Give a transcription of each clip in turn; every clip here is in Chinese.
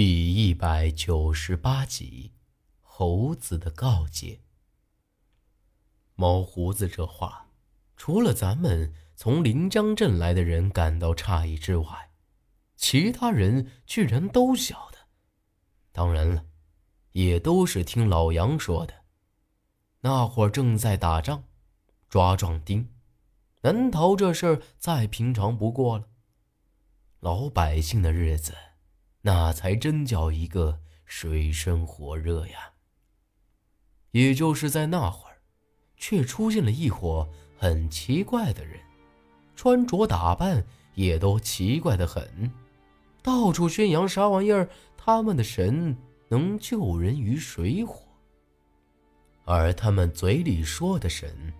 第一百九十八集，猴子的告诫。毛胡子这话，除了咱们从临江镇来的人感到诧异之外，其他人居然都晓得。当然了，也都是听老杨说的。那会儿正在打仗，抓壮丁，难逃这事儿再平常不过了。老百姓的日子。那才真叫一个水深火热呀！也就是在那会儿，却出现了一伙很奇怪的人，穿着打扮也都奇怪的很，到处宣扬啥玩意儿，他们的神能救人于水火。而他们嘴里说的神，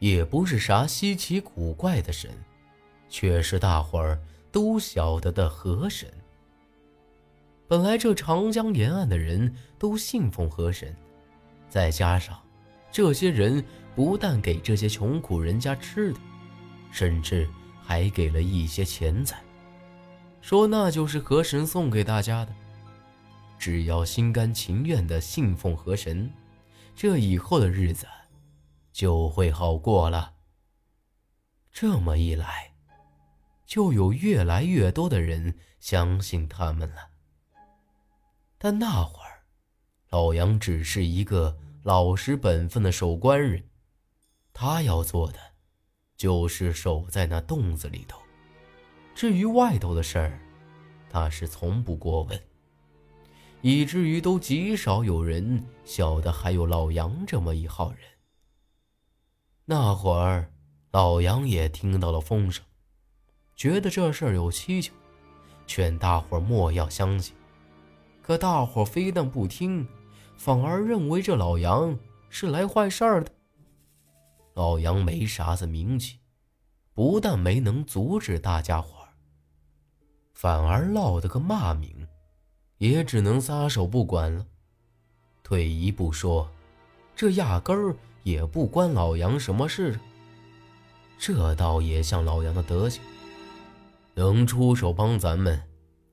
也不是啥稀奇古怪的神，却是大伙儿都晓得的河神。本来这长江沿岸的人都信奉河神，再加上这些人不但给这些穷苦人家吃的，甚至还给了一些钱财，说那就是河神送给大家的。只要心甘情愿的信奉河神，这以后的日子就会好过了。这么一来，就有越来越多的人相信他们了。但那会儿，老杨只是一个老实本分的守关人，他要做的就是守在那洞子里头。至于外头的事儿，他是从不过问，以至于都极少有人晓得还有老杨这么一号人。那会儿，老杨也听到了风声，觉得这事儿有蹊跷，劝大伙莫要相信。可大伙非但不听，反而认为这老杨是来坏事儿的。老杨没啥子名气，不但没能阻止大家伙儿，反而落得个骂名，也只能撒手不管了。退一步说，这压根儿也不关老杨什么事。这倒也像老杨的德行，能出手帮咱们，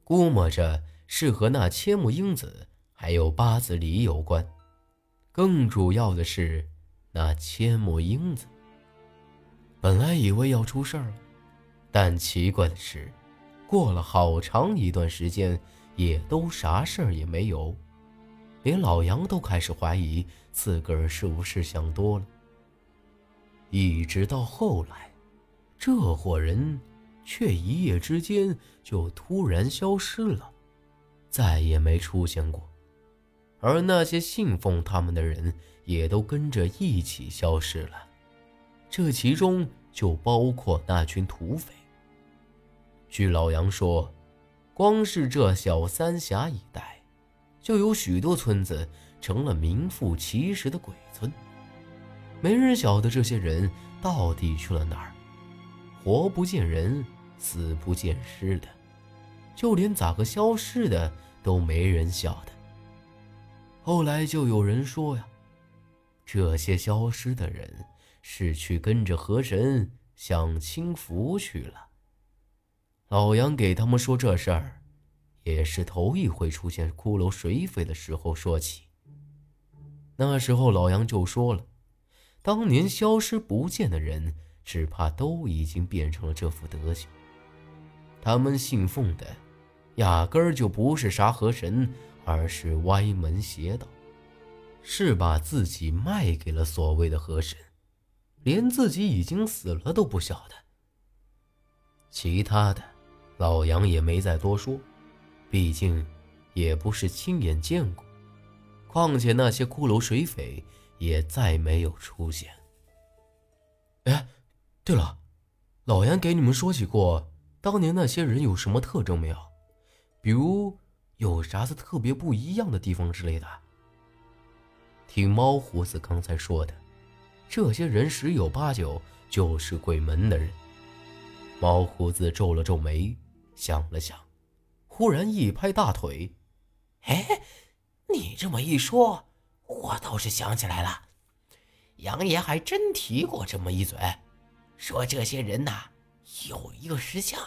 估摸着。是和那千木英子还有八子里有关，更主要的是那千木英子。本来以为要出事儿了，但奇怪的是，过了好长一段时间，也都啥事儿也没有，连老杨都开始怀疑自个儿是不是想多了。一直到后来，这伙人却一夜之间就突然消失了。再也没出现过，而那些信奉他们的人也都跟着一起消失了，这其中就包括那群土匪。据老杨说，光是这小三峡一带，就有许多村子成了名副其实的鬼村，没人晓得这些人到底去了哪儿，活不见人，死不见尸的。就连咋个消失的都没人晓得。后来就有人说呀，这些消失的人是去跟着河神享清福去了。老杨给他们说这事儿，也是头一回出现骷髅水匪的时候说起。那时候老杨就说了，当年消失不见的人，只怕都已经变成了这副德行。他们信奉的。压根儿就不是啥河神，而是歪门邪道，是把自己卖给了所谓的河神，连自己已经死了都不晓得。其他的，老杨也没再多说，毕竟也不是亲眼见过。况且那些骷髅水匪也再没有出现。哎，对了，老杨给你们说起过，当年那些人有什么特征没有？比如有啥子特别不一样的地方之类的。听猫胡子刚才说的，这些人十有八九就是鬼门的人。猫胡子皱了皱眉，想了想，忽然一拍大腿：“哎，你这么一说，我倒是想起来了，杨爷还真提过这么一嘴，说这些人呐有一个石像，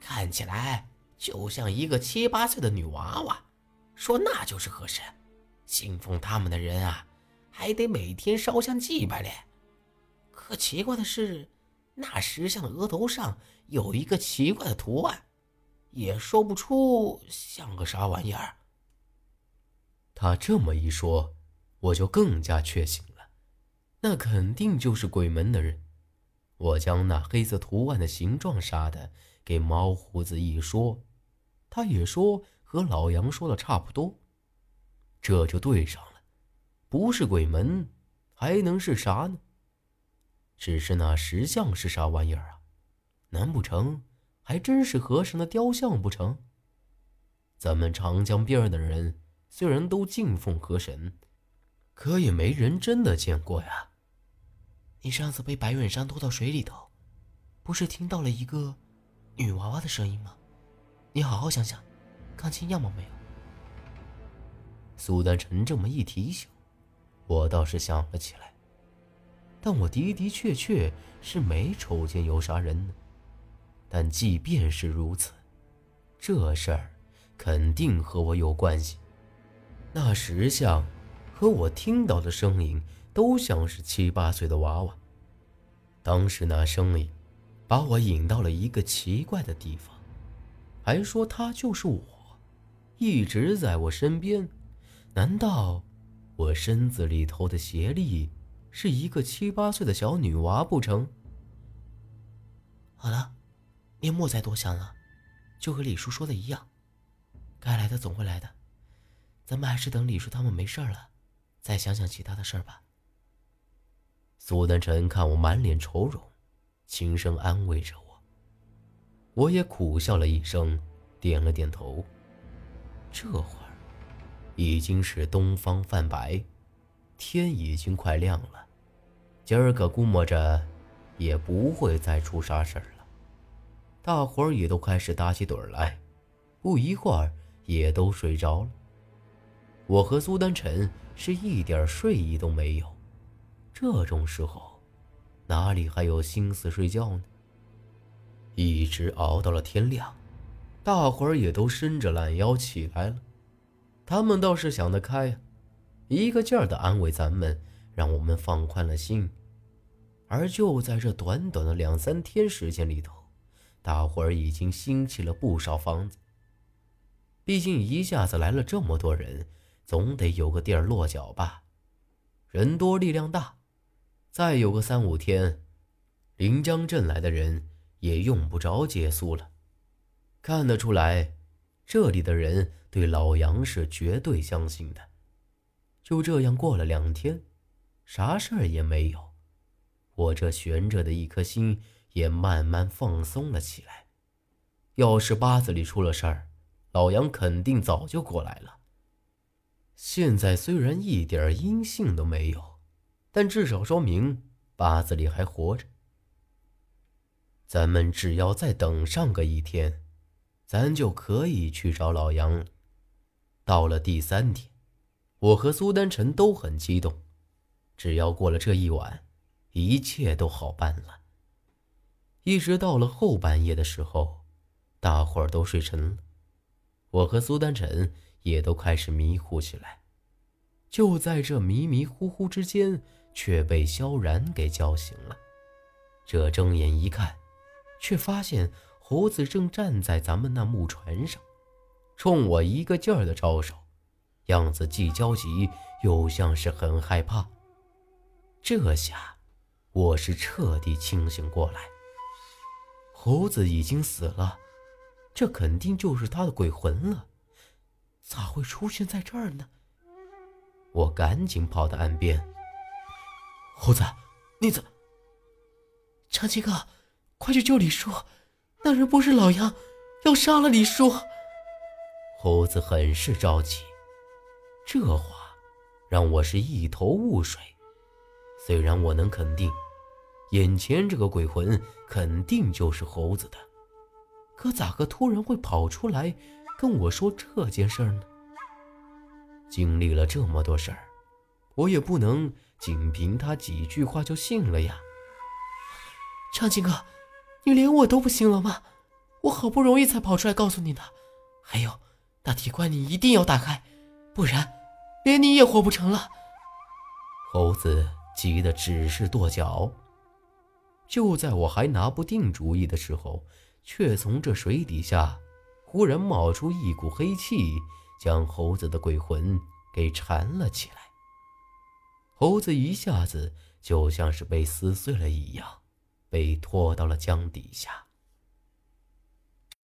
看起来。”就像一个七八岁的女娃娃，说那就是河神，信奉他们的人啊，还得每天烧香祭拜嘞。可奇怪的是，那石像的额头上有一个奇怪的图案，也说不出像个啥玩意儿。他这么一说，我就更加确信了，那肯定就是鬼门的人。我将那黑色图案的形状啥的给毛胡子一说。他也说和老杨说的差不多，这就对上了。不是鬼门，还能是啥呢？只是那石像是啥玩意儿啊？难不成还真是和尚的雕像不成？咱们长江边的人虽然都敬奉河神，可也没人真的见过呀。你上次被白远山拖到水里头，不是听到了一个女娃娃的声音吗？你好好想想，看清样貌没有？苏丹臣这么一提醒，我倒是想了起来。但我的的确确是没瞅见有啥人呢。但即便是如此，这事儿肯定和我有关系。那石像和我听到的声音都像是七八岁的娃娃。当时那声音把我引到了一个奇怪的地方。还说他就是我，一直在我身边。难道我身子里头的邪力是一个七八岁的小女娃不成？好了，你莫再多想了，就和李叔说的一样，该来的总会来的。咱们还是等李叔他们没事了，再想想其他的事儿吧。苏丹臣看我满脸愁容，轻声安慰着我。我也苦笑了一声，点了点头。这会儿已经是东方泛白，天已经快亮了。今儿个估摸着也不会再出啥事儿了。大伙儿也都开始打起盹来，不一会儿也都睡着了。我和苏丹臣是一点睡意都没有。这种时候，哪里还有心思睡觉呢？一直熬到了天亮，大伙儿也都伸着懒腰起来了。他们倒是想得开，一个劲儿的安慰咱们，让我们放宽了心。而就在这短短的两三天时间里头，大伙儿已经兴起了不少房子。毕竟一下子来了这么多人，总得有个地儿落脚吧。人多力量大，再有个三五天，临江镇来的人。也用不着借宿了。看得出来，这里的人对老杨是绝对相信的。就这样过了两天，啥事儿也没有，我这悬着的一颗心也慢慢放松了起来。要是八字里出了事儿，老杨肯定早就过来了。现在虽然一点音信都没有，但至少说明八字里还活着。咱们只要再等上个一天，咱就可以去找老杨了。到了第三天，我和苏丹臣都很激动，只要过了这一晚，一切都好办了。一直到了后半夜的时候，大伙儿都睡沉了，我和苏丹臣也都开始迷糊起来。就在这迷迷糊糊之间，却被萧然给叫醒了。这睁眼一看。却发现猴子正站在咱们那木船上，冲我一个劲儿的招手，样子既焦急又像是很害怕。这下我是彻底清醒过来。猴子已经死了，这肯定就是他的鬼魂了，咋会出现在这儿呢？我赶紧跑到岸边。猴子，你怎？长青哥。快去救李叔！那人不是老杨，要杀了李叔。猴子很是着急，这话让我是一头雾水。虽然我能肯定，眼前这个鬼魂肯定就是猴子的，可咋个突然会跑出来跟我说这件事呢？经历了这么多事儿，我也不能仅凭他几句话就信了呀。长青哥。你连我都不信了吗？我好不容易才跑出来告诉你的。还有，那铁棺你一定要打开，不然连你也活不成了。猴子急得只是跺脚。就在我还拿不定主意的时候，却从这水底下忽然冒出一股黑气，将猴子的鬼魂给缠了起来。猴子一下子就像是被撕碎了一样，被拖到了江底下。